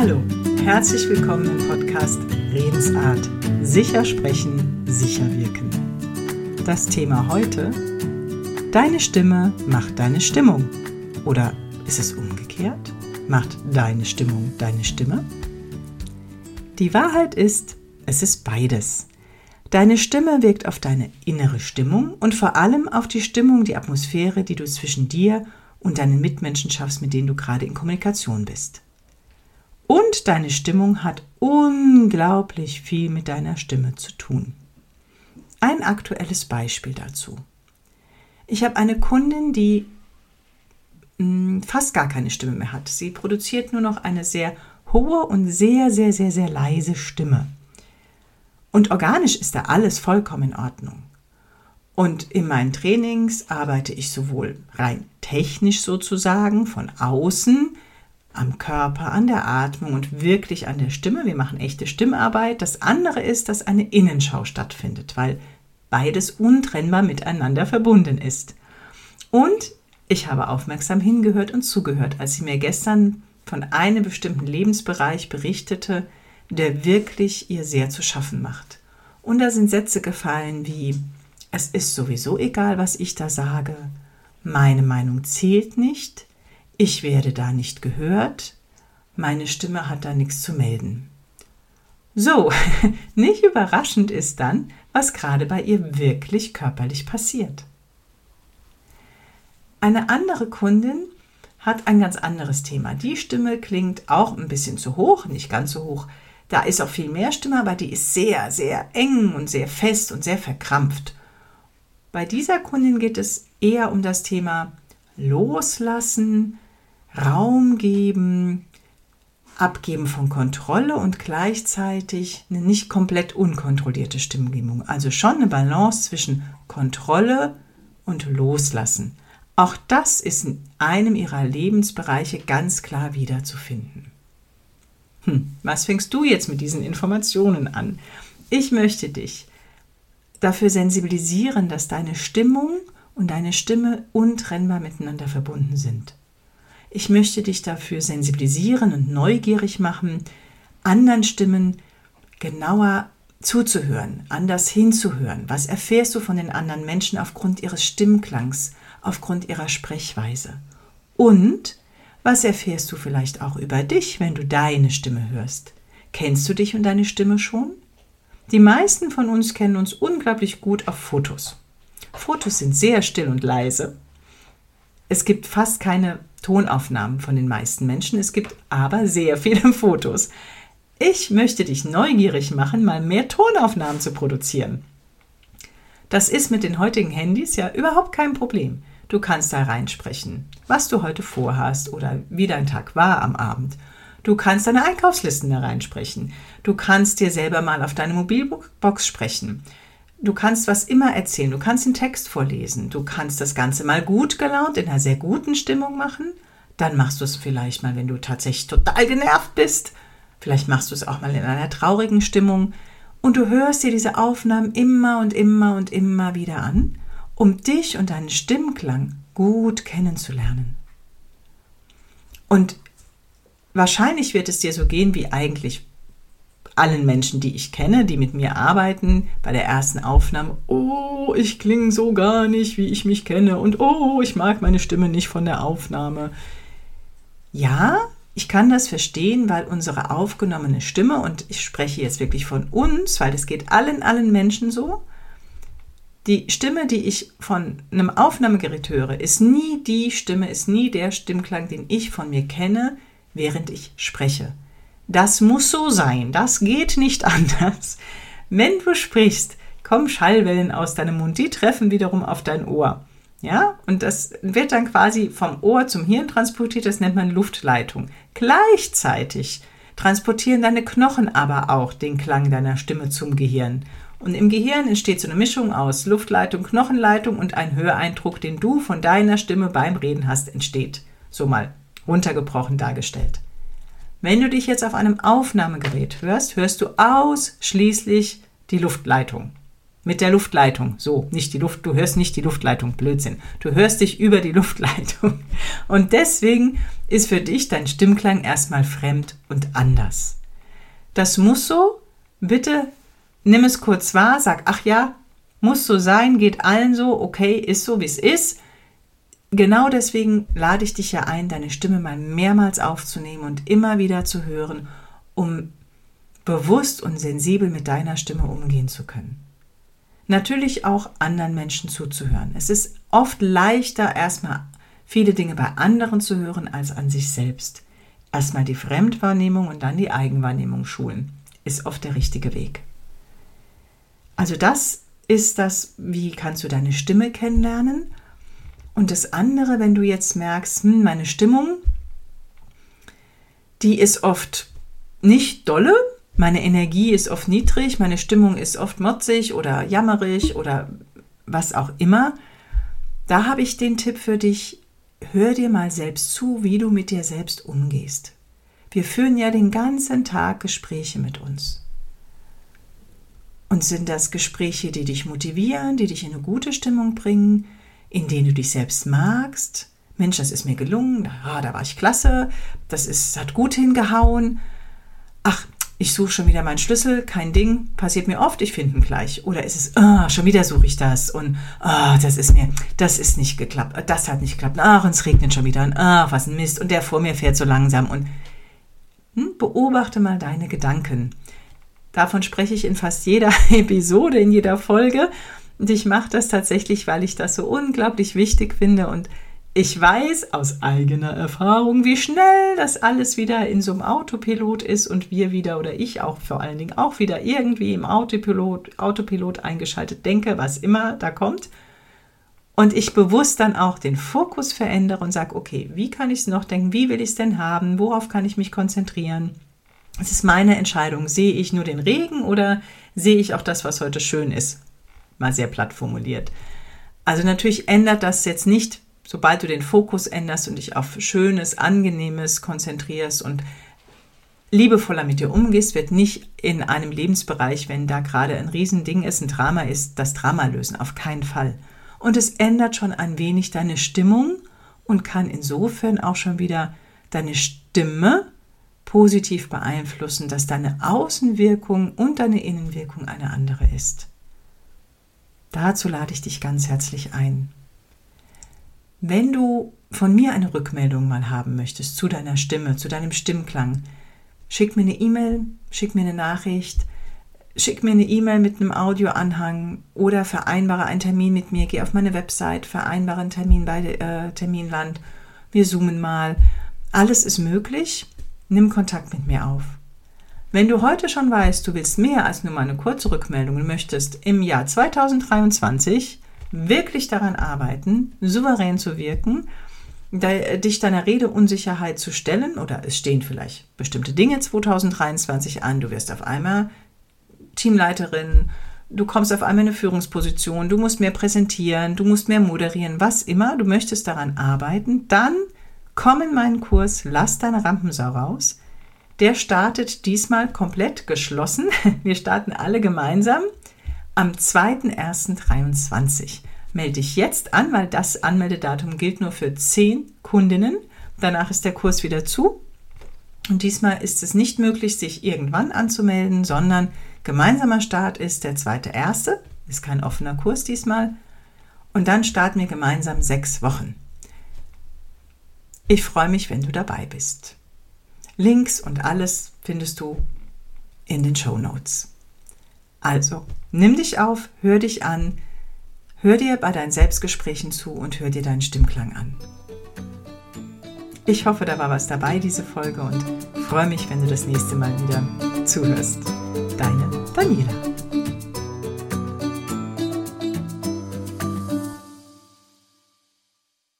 Hallo, herzlich willkommen im Podcast Redensart. Sicher sprechen, sicher wirken. Das Thema heute: Deine Stimme macht deine Stimmung. Oder ist es umgekehrt? Macht deine Stimmung deine Stimme? Die Wahrheit ist, es ist beides. Deine Stimme wirkt auf deine innere Stimmung und vor allem auf die Stimmung, die Atmosphäre, die du zwischen dir und deinen Mitmenschen schaffst, mit denen du gerade in Kommunikation bist. Und deine Stimmung hat unglaublich viel mit deiner Stimme zu tun. Ein aktuelles Beispiel dazu. Ich habe eine Kundin, die hm, fast gar keine Stimme mehr hat. Sie produziert nur noch eine sehr hohe und sehr, sehr, sehr, sehr leise Stimme. Und organisch ist da alles vollkommen in Ordnung. Und in meinen Trainings arbeite ich sowohl rein technisch sozusagen von außen, am Körper, an der Atmung und wirklich an der Stimme. Wir machen echte Stimmarbeit. Das andere ist, dass eine Innenschau stattfindet, weil beides untrennbar miteinander verbunden ist. Und ich habe aufmerksam hingehört und zugehört, als sie mir gestern von einem bestimmten Lebensbereich berichtete, der wirklich ihr sehr zu schaffen macht. Und da sind Sätze gefallen wie, es ist sowieso egal, was ich da sage, meine Meinung zählt nicht, ich werde da nicht gehört, meine Stimme hat da nichts zu melden. So, nicht überraschend ist dann, was gerade bei ihr wirklich körperlich passiert. Eine andere Kundin hat ein ganz anderes Thema. Die Stimme klingt auch ein bisschen zu hoch, nicht ganz so hoch, da ist auch viel mehr Stimme, aber die ist sehr, sehr eng und sehr fest und sehr verkrampft. Bei dieser Kundin geht es eher um das Thema Loslassen, Raum geben, Abgeben von Kontrolle und gleichzeitig eine nicht komplett unkontrollierte Stimmgebung. Also schon eine Balance zwischen Kontrolle und Loslassen. Auch das ist in einem ihrer Lebensbereiche ganz klar wiederzufinden. Hm, was fängst du jetzt mit diesen Informationen an? Ich möchte dich dafür sensibilisieren, dass deine Stimmung und deine Stimme untrennbar miteinander verbunden sind. Ich möchte dich dafür sensibilisieren und neugierig machen, anderen Stimmen genauer zuzuhören, anders hinzuhören. Was erfährst du von den anderen Menschen aufgrund ihres Stimmklangs, aufgrund ihrer Sprechweise? Und was erfährst du vielleicht auch über dich, wenn du deine Stimme hörst? Kennst du dich und deine Stimme schon? Die meisten von uns kennen uns unglaublich gut auf Fotos. Fotos sind sehr still und leise. Es gibt fast keine Tonaufnahmen von den meisten Menschen, es gibt aber sehr viele Fotos. Ich möchte dich neugierig machen, mal mehr Tonaufnahmen zu produzieren. Das ist mit den heutigen Handys ja überhaupt kein Problem. Du kannst da reinsprechen, was du heute vorhast oder wie dein Tag war am Abend. Du kannst deine Einkaufslisten da reinsprechen. Du kannst dir selber mal auf deine Mobilbox sprechen. Du kannst was immer erzählen. Du kannst den Text vorlesen. Du kannst das Ganze mal gut gelaunt, in einer sehr guten Stimmung machen. Dann machst du es vielleicht mal, wenn du tatsächlich total genervt bist. Vielleicht machst du es auch mal in einer traurigen Stimmung. Und du hörst dir diese Aufnahmen immer und immer und immer wieder an um dich und deinen Stimmklang gut kennenzulernen. Und wahrscheinlich wird es dir so gehen wie eigentlich allen Menschen, die ich kenne, die mit mir arbeiten, bei der ersten Aufnahme, oh, ich klinge so gar nicht, wie ich mich kenne und oh, ich mag meine Stimme nicht von der Aufnahme. Ja, ich kann das verstehen, weil unsere aufgenommene Stimme, und ich spreche jetzt wirklich von uns, weil es geht allen, allen Menschen so, die Stimme, die ich von einem Aufnahmegerät höre, ist nie die Stimme, ist nie der Stimmklang, den ich von mir kenne, während ich spreche. Das muss so sein, das geht nicht anders. Wenn du sprichst, kommen Schallwellen aus deinem Mund, die treffen wiederum auf dein Ohr. Ja, und das wird dann quasi vom Ohr zum Hirn transportiert, das nennt man Luftleitung. Gleichzeitig transportieren deine Knochen aber auch den Klang deiner Stimme zum Gehirn. Und im Gehirn entsteht so eine Mischung aus Luftleitung, Knochenleitung und ein Höreindruck, den du von deiner Stimme beim Reden hast, entsteht. So mal runtergebrochen dargestellt. Wenn du dich jetzt auf einem Aufnahmegerät hörst, hörst du ausschließlich die Luftleitung. Mit der Luftleitung. So, nicht die Luft, du hörst nicht die Luftleitung, Blödsinn. Du hörst dich über die Luftleitung. Und deswegen ist für dich dein Stimmklang erstmal fremd und anders. Das muss so. Bitte nimm es kurz wahr, sag, ach ja, muss so sein, geht allen so, okay, ist so, wie es ist. Genau deswegen lade ich dich ja ein, deine Stimme mal mehrmals aufzunehmen und immer wieder zu hören, um bewusst und sensibel mit deiner Stimme umgehen zu können. Natürlich auch anderen Menschen zuzuhören. Es ist oft leichter, erstmal viele Dinge bei anderen zu hören als an sich selbst. Erstmal die Fremdwahrnehmung und dann die Eigenwahrnehmung schulen, ist oft der richtige Weg. Also das ist das, wie kannst du deine Stimme kennenlernen. Und das andere, wenn du jetzt merkst, hm, meine Stimmung, die ist oft nicht dolle, meine Energie ist oft niedrig, meine Stimmung ist oft motzig oder jammerig oder was auch immer, da habe ich den Tipp für dich, hör dir mal selbst zu, wie du mit dir selbst umgehst. Wir führen ja den ganzen Tag Gespräche mit uns. Und sind das Gespräche, die dich motivieren, die dich in eine gute Stimmung bringen, in denen du dich selbst magst? Mensch, das ist mir gelungen, ah, da war ich klasse, das ist, hat gut hingehauen. Ach, ich suche schon wieder meinen Schlüssel, kein Ding, passiert mir oft, ich finde ihn gleich. Oder ist es, ah, schon wieder suche ich das. Und ah, das ist mir, das ist nicht geklappt, das hat nicht geklappt, ach, und es regnet schon wieder. Und ach, was ein Mist. Und der vor mir fährt so langsam. Und hm, beobachte mal deine Gedanken. Davon spreche ich in fast jeder Episode, in jeder Folge. Und ich mache das tatsächlich, weil ich das so unglaublich wichtig finde. Und ich weiß aus eigener Erfahrung, wie schnell das alles wieder in so einem Autopilot ist und wir wieder oder ich auch vor allen Dingen auch wieder irgendwie im Autopilot, Autopilot eingeschaltet denke, was immer da kommt. Und ich bewusst dann auch den Fokus verändere und sage, okay, wie kann ich es noch denken? Wie will ich es denn haben? Worauf kann ich mich konzentrieren? Es ist meine Entscheidung. Sehe ich nur den Regen oder sehe ich auch das, was heute schön ist? Mal sehr platt formuliert. Also natürlich ändert das jetzt nicht, sobald du den Fokus änderst und dich auf Schönes, Angenehmes konzentrierst und liebevoller mit dir umgehst, wird nicht in einem Lebensbereich, wenn da gerade ein Riesending ist, ein Drama ist, das Drama lösen. Auf keinen Fall. Und es ändert schon ein wenig deine Stimmung und kann insofern auch schon wieder deine Stimme positiv beeinflussen, dass deine Außenwirkung und deine Innenwirkung eine andere ist. Dazu lade ich dich ganz herzlich ein. Wenn du von mir eine Rückmeldung mal haben möchtest zu deiner Stimme, zu deinem Stimmklang, schick mir eine E-Mail, schick mir eine Nachricht, schick mir eine E-Mail mit einem Audioanhang oder vereinbare einen Termin mit mir, geh auf meine Website, vereinbare einen Termin bei äh, Terminland, wir zoomen mal. Alles ist möglich nimm Kontakt mit mir auf. Wenn du heute schon weißt, du willst mehr als nur mal eine kurze Rückmeldung und möchtest im Jahr 2023 wirklich daran arbeiten, souverän zu wirken, dich deiner Redeunsicherheit zu stellen oder es stehen vielleicht bestimmte Dinge 2023 an, du wirst auf einmal Teamleiterin, du kommst auf einmal in eine Führungsposition, du musst mehr präsentieren, du musst mehr moderieren, was immer, du möchtest daran arbeiten, dann Komm in meinen Kurs, lass deine Rampensau raus. Der startet diesmal komplett geschlossen. Wir starten alle gemeinsam am 2.1.23. Melde dich jetzt an, weil das Anmeldedatum gilt nur für 10 Kundinnen. Danach ist der Kurs wieder zu. Und diesmal ist es nicht möglich, sich irgendwann anzumelden, sondern gemeinsamer Start ist der 2.1. Ist kein offener Kurs diesmal. Und dann starten wir gemeinsam sechs Wochen. Ich freue mich, wenn du dabei bist. Links und alles findest du in den Show Notes. Also, nimm dich auf, hör dich an, hör dir bei deinen Selbstgesprächen zu und hör dir deinen Stimmklang an. Ich hoffe, da war was dabei, diese Folge, und freue mich, wenn du das nächste Mal wieder zuhörst. Deine Daniela.